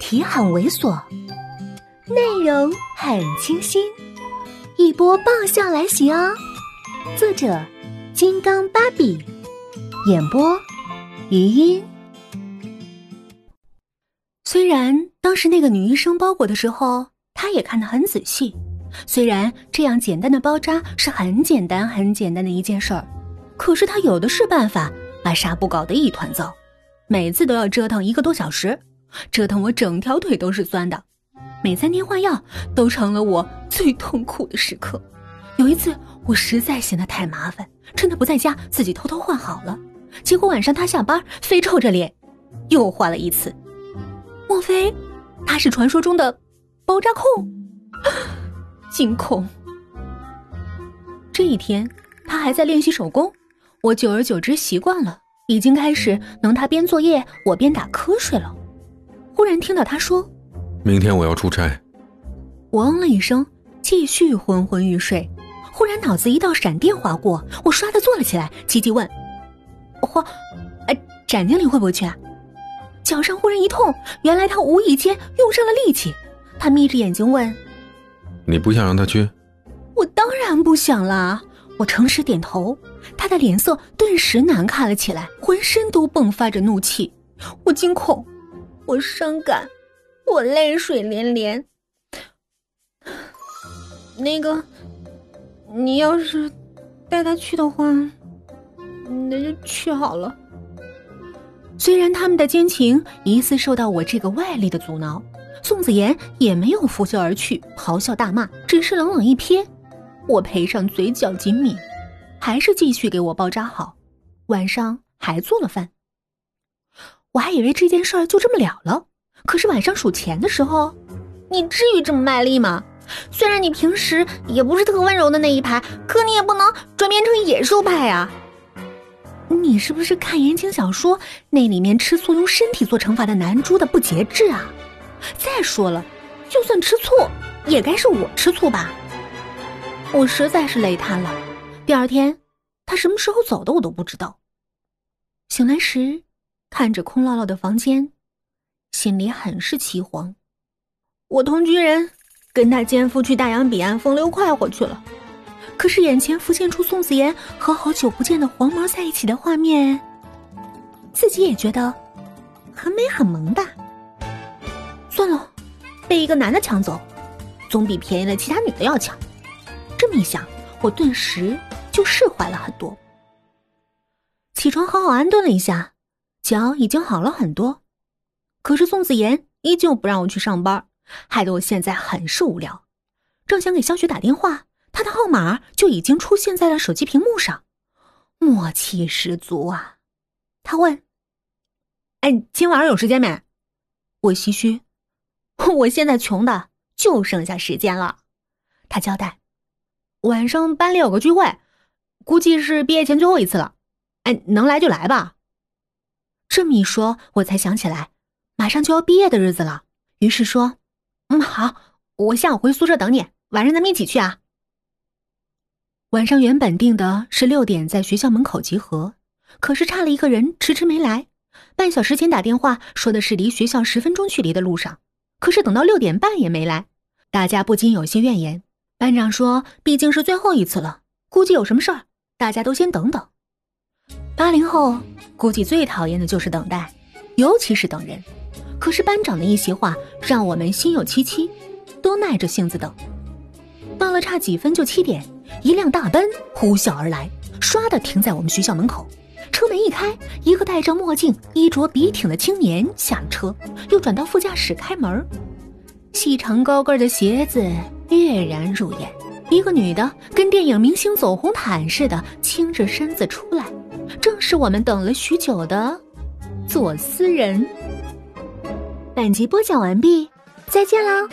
题很猥琐，内容很清新，一波爆笑来袭哦！作者：金刚芭比，演播：余音。虽然当时那个女医生包裹的时候，她也看得很仔细。虽然这样简单的包扎是很简单、很简单的一件事儿，可是她有的是办法把纱布搞得一团糟，每次都要折腾一个多小时。折腾我整条腿都是酸的，每三天换药都成了我最痛苦的时刻。有一次我实在嫌他太麻烦，趁他不在家自己偷偷换好了。结果晚上他下班非臭着脸又换了一次。莫非他是传说中的包扎控？惊恐。这一天他还在练习手工，我久而久之习惯了，已经开始能他边作业我边打瞌睡了。忽然听到他说：“明天我要出差。”我嗯了一声，继续昏昏欲睡。忽然脑子一道闪电划过，我唰的坐了起来，急急问：“花，哎，展经理会不会去啊？”脚上忽然一痛，原来他无意间用上了力气。他眯着眼睛问：“你不想让他去？”我当然不想啦。我诚实点头。他的脸色顿时难看了起来，浑身都迸发着怒气。我惊恐。我伤感，我泪水连连。那个，你要是带他去的话，那就去好了。虽然他们的奸情疑似受到我这个外力的阻挠，宋子妍也没有拂袖而去，咆哮大骂，只是冷冷一瞥。我赔上嘴角紧抿，还是继续给我包扎好。晚上还做了饭。我还以为这件事儿就这么了了，可是晚上数钱的时候，你至于这么卖力吗？虽然你平时也不是特温柔的那一派，可你也不能转变成野兽派啊！你是不是看言情小说那里面吃醋用身体做惩罚的男猪的不节制啊？再说了，就算吃醋，也该是我吃醋吧？我实在是累瘫了。第二天，他什么时候走的我都不知道。醒来时。看着空落落的房间，心里很是凄惶。我同居人跟他奸夫去大洋彼岸风流快活去了，可是眼前浮现出宋子妍和好久不见的黄毛在一起的画面，自己也觉得很美很萌吧。算了，被一个男的抢走，总比便宜了其他女的要强。这么一想，我顿时就释怀了很多。起床，好好安顿了一下。脚已经好了很多，可是宋子妍依旧不让我去上班，害得我现在很是无聊。正想给肖雪打电话，她的号码就已经出现在了手机屏幕上，默契十足啊！他问：“哎，今晚上有时间没？”我唏嘘：“我现在穷的就剩下时间了。”他交代：“晚上班里有个聚会，估计是毕业前最后一次了。哎，能来就来吧。”这么一说，我才想起来，马上就要毕业的日子了。于是说：“嗯，好，我下午回宿舍等你，晚上咱们一起去啊。”晚上原本定的是六点在学校门口集合，可是差了一个人，迟迟没来。半小时前打电话说的是离学校十分钟距离的路上，可是等到六点半也没来，大家不禁有些怨言。班长说：“毕竟是最后一次了，估计有什么事儿，大家都先等等。”八零后估计最讨厌的就是等待，尤其是等人。可是班长的一席话让我们心有戚戚，都耐着性子等。到了差几分就七点，一辆大奔呼啸而来，唰的停在我们学校门口。车门一开，一个戴着墨镜、衣着笔挺的青年下了车，又转到副驾驶开门。细长高跟的鞋子跃然入眼，一个女的跟电影明星走红毯似的倾着身子出来。正是我们等了许久的左思人。本集播讲完毕，再见喽。